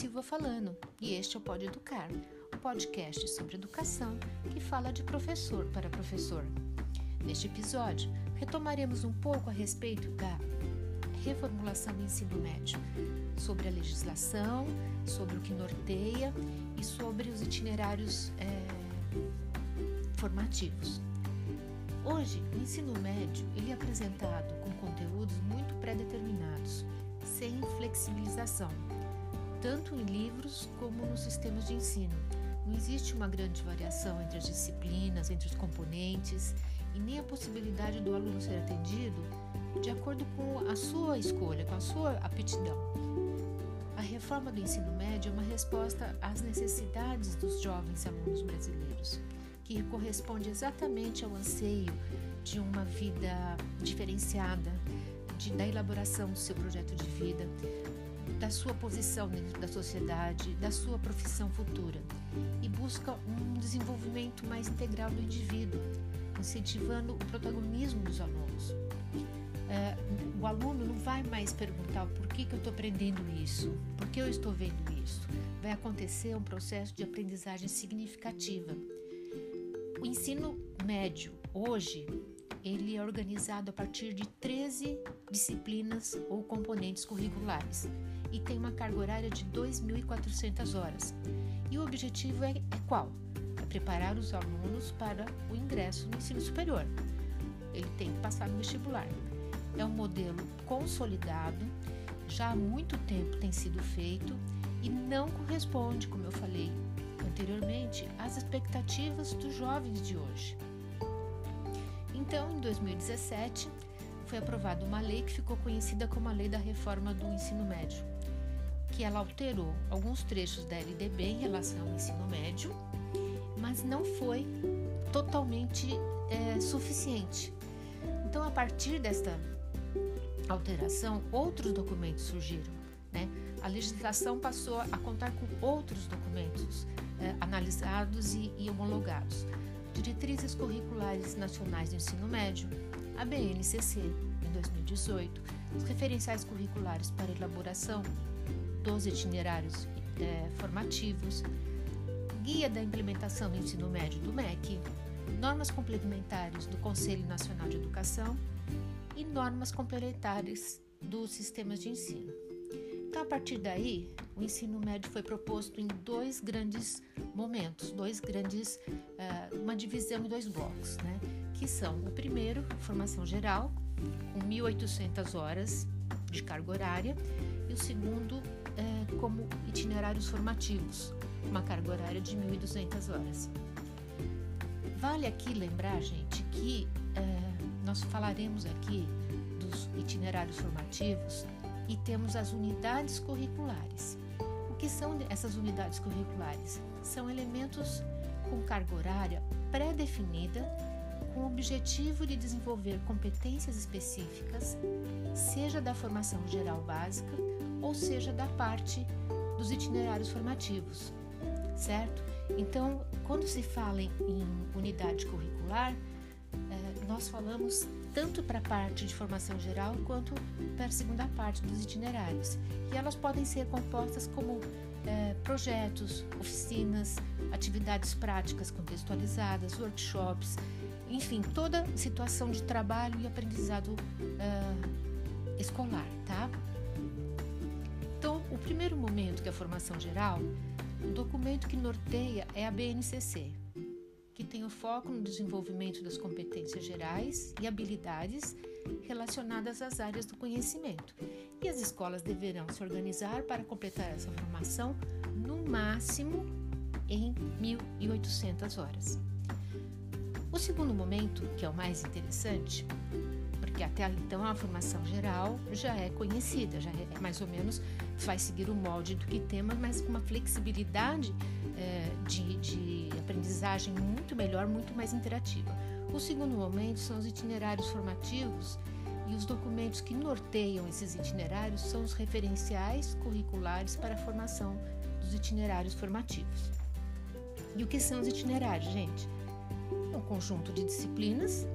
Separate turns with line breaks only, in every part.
Silva falando e este é o Pode Educar, o podcast sobre educação que fala de professor para professor. Neste episódio, retomaremos um pouco a respeito da reformulação do ensino médio, sobre a legislação, sobre o que norteia e sobre os itinerários é, formativos. Hoje, o ensino médio ele é apresentado com conteúdos muito pré-determinados, sem flexibilização, tanto em livros como nos sistemas de ensino. Não existe uma grande variação entre as disciplinas, entre os componentes e nem a possibilidade do aluno ser atendido de acordo com a sua escolha, com a sua aptidão. A reforma do ensino médio é uma resposta às necessidades dos jovens alunos brasileiros, que corresponde exatamente ao anseio de uma vida diferenciada, de, da elaboração do seu projeto de vida, da sua posição dentro da sociedade, da sua profissão futura e busca um desenvolvimento mais integral do indivíduo, incentivando o protagonismo dos alunos. É, o aluno não vai mais perguntar por que, que eu estou aprendendo isso, por que eu estou vendo isso. Vai acontecer um processo de aprendizagem significativa. O ensino médio hoje ele é organizado a partir de 13 disciplinas ou componentes curriculares e tem uma carga horária de 2.400 horas. E o objetivo é, é qual? É preparar os alunos para o ingresso no ensino superior. Ele tem que passar no vestibular. É um modelo consolidado, já há muito tempo tem sido feito e não corresponde, como eu falei anteriormente, às expectativas dos jovens de hoje. Então, em 2017, foi aprovada uma lei que ficou conhecida como a Lei da Reforma do Ensino Médio, que ela alterou alguns trechos da LDB em relação ao ensino médio, mas não foi totalmente é, suficiente. Então, a partir desta alteração, outros documentos surgiram. Né? A legislação passou a contar com outros documentos é, analisados e, e homologados. Diretrizes Curriculares Nacionais do Ensino Médio, a BNCC, em 2018, os referenciais curriculares para elaboração dos itinerários é, formativos, Guia da Implementação do Ensino Médio do MEC, normas complementares do Conselho Nacional de Educação e normas complementares dos sistemas de ensino. Então, a partir daí, o ensino médio foi proposto em dois grandes momentos, dois grandes, uh, uma divisão em dois blocos, né? Que são o primeiro, formação geral, com 1.800 horas de carga horária, e o segundo, uh, como itinerários formativos, uma carga horária de 1.200 horas. Vale aqui lembrar, gente, que uh, nós falaremos aqui dos itinerários formativos e temos as unidades curriculares. O que são essas unidades curriculares? São elementos com carga horária pré-definida com o objetivo de desenvolver competências específicas, seja da formação geral básica ou seja da parte dos itinerários formativos, certo? Então, quando se fala em, unidade curricular, eh, nós falamos tanto para a parte de formação geral quanto para a segunda parte dos itinerários. E elas podem ser compostas como é, projetos, oficinas, atividades práticas contextualizadas, workshops, enfim, toda situação de trabalho e aprendizado é, escolar, tá? Então, o primeiro momento que é a formação geral, o documento que norteia é a BNCC, que tem o foco no desenvolvimento das competências gerais e habilidades relacionadas às áreas do conhecimento. E as escolas deverão se organizar para completar essa formação no máximo em 1.800 horas. O segundo momento, que é o mais interessante, porque até então a formação geral já é conhecida, já é mais ou menos vai seguir o molde do que temos, mas com uma flexibilidade é, de, de aprendizagem muito melhor, muito mais interativa. O segundo momento são os itinerários formativos e os documentos que norteiam esses itinerários são os referenciais curriculares para a formação dos itinerários formativos. E o que são os itinerários, gente? É um conjunto de disciplinas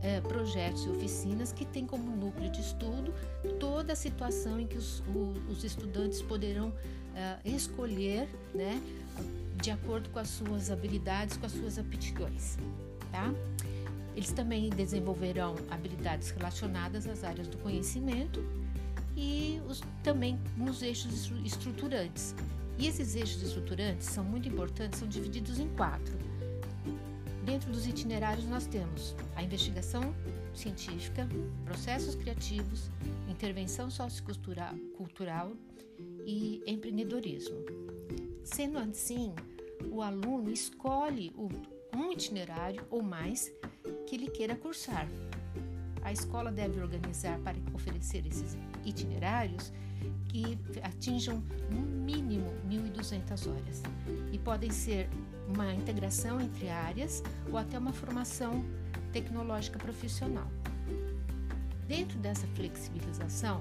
é, projetos e oficinas que têm como núcleo de estudo toda a situação em que os, os estudantes poderão é, escolher, né, de acordo com as suas habilidades, com as suas aptidões, tá? Eles também desenvolverão habilidades relacionadas às áreas do conhecimento e os, também nos eixos estruturantes. E esses eixos estruturantes são muito importantes, são divididos em quatro. Dentro dos itinerários nós temos a investigação científica, processos criativos, intervenção sociocultural e empreendedorismo. Sendo assim, o aluno escolhe um itinerário ou mais que ele queira cursar. A escola deve organizar para oferecer esses itinerários que atinjam no mínimo 1.200 horas e podem ser uma integração entre áreas ou até uma formação tecnológica profissional. Dentro dessa flexibilização,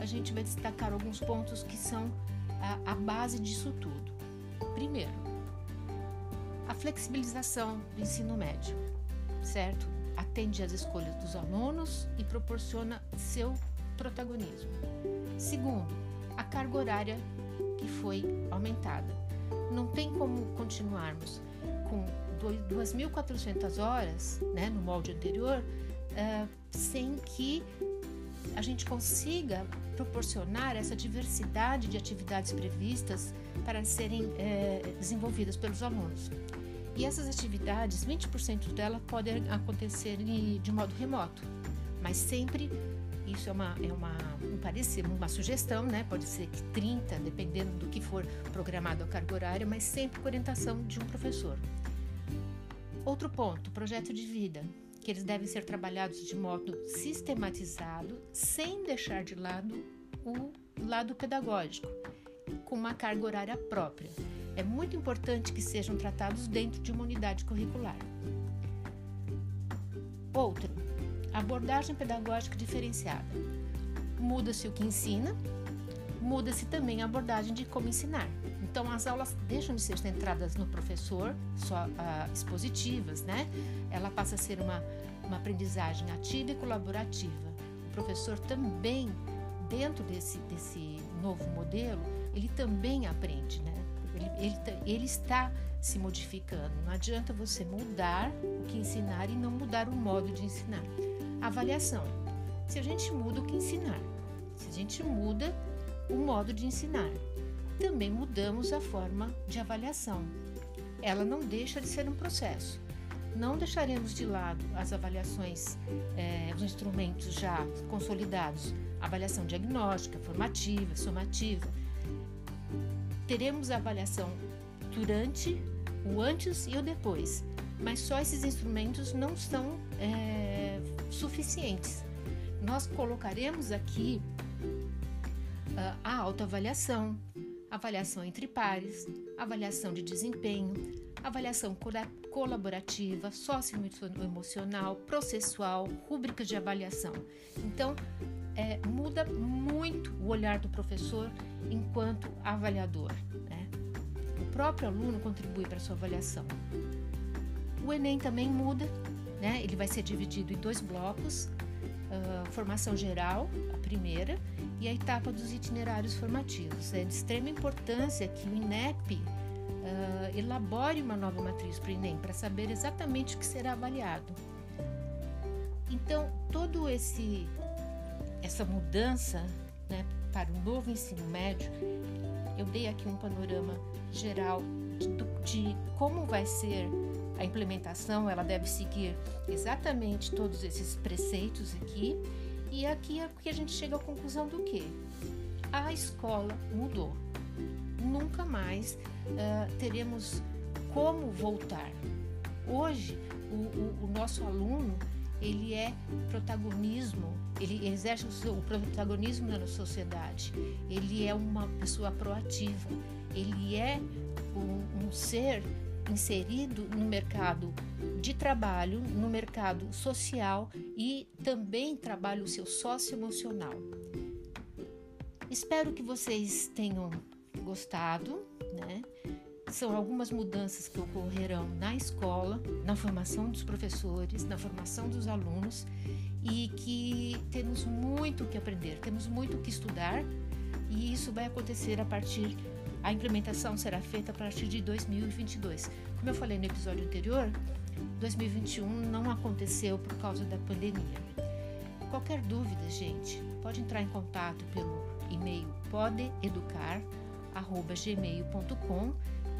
a gente vai destacar alguns pontos que são a, a base disso tudo. Primeiro, a flexibilização do ensino médio, certo? Atende às escolhas dos alunos e proporciona seu protagonismo. Segundo, a carga horária que foi aumentada. Não tem como continuarmos com 2.400 horas né, no molde anterior uh, sem que a gente consiga proporcionar essa diversidade de atividades previstas para serem é, desenvolvidas pelos alunos. E essas atividades, 20% delas podem acontecer de modo remoto, mas sempre isso é uma, é uma, um parecer, uma sugestão, né? Pode ser que 30, dependendo do que for programado a carga horária, mas sempre com orientação de um professor. Outro ponto, projeto de vida que eles devem ser trabalhados de modo sistematizado, sem deixar de lado o lado pedagógico, com uma carga horária própria. É muito importante que sejam tratados dentro de uma unidade curricular. Outro, abordagem pedagógica diferenciada. Muda-se o que ensina, muda-se também a abordagem de como ensinar. Então, as aulas deixam de ser centradas no professor, só uh, expositivas, né? Ela passa a ser uma, uma aprendizagem ativa e colaborativa. O professor também, dentro desse, desse novo modelo, ele também aprende, né? Ele, ele, ele está se modificando. Não adianta você mudar o que ensinar e não mudar o modo de ensinar. Avaliação. Se a gente muda o que ensinar, se a gente muda o modo de ensinar, também mudamos a forma de avaliação. Ela não deixa de ser um processo. Não deixaremos de lado as avaliações, eh, os instrumentos já consolidados, avaliação diagnóstica, formativa, somativa. Teremos a avaliação durante, o antes e o depois, mas só esses instrumentos não são é, suficientes. Nós colocaremos aqui a autoavaliação, avaliação entre pares, avaliação de desempenho, avaliação colaborativa, socioemocional, processual, rúbricas de avaliação. Então, é, muda muito o olhar do professor enquanto avaliador. Né? O próprio aluno contribui para a sua avaliação. O Enem também muda, né? ele vai ser dividido em dois blocos: uh, formação geral, a primeira, e a etapa dos itinerários formativos. É de extrema importância que o INEP uh, elabore uma nova matriz para o Enem para saber exatamente o que será avaliado. Então, todo esse essa mudança né, para o novo ensino médio, eu dei aqui um panorama geral de, de como vai ser a implementação. Ela deve seguir exatamente todos esses preceitos aqui e aqui é que a gente chega à conclusão do que a escola mudou. Nunca mais uh, teremos como voltar. Hoje, o, o, o, nosso aluno ele é protagonismo, ele exerce o, seu, o protagonismo na sociedade. Ele é uma pessoa proativa. Ele é um, um ser inserido no mercado de trabalho, no mercado social e também trabalha o seu sócio emocional. Espero que vocês tenham gostado, né? são algumas mudanças que ocorrerão na escola, na formação dos professores, na formação dos alunos e que temos muito que aprender, temos muito que estudar e isso vai acontecer a partir a implementação será feita a partir de 2022. Como eu falei no episódio anterior, 2021 não aconteceu por causa da pandemia. Qualquer dúvida, gente, pode entrar em contato pelo e-mail podeeducar@gmail.com.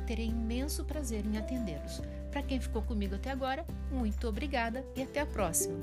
Terei imenso prazer em atendê-los. Para quem ficou comigo até agora, muito obrigada e até a próxima.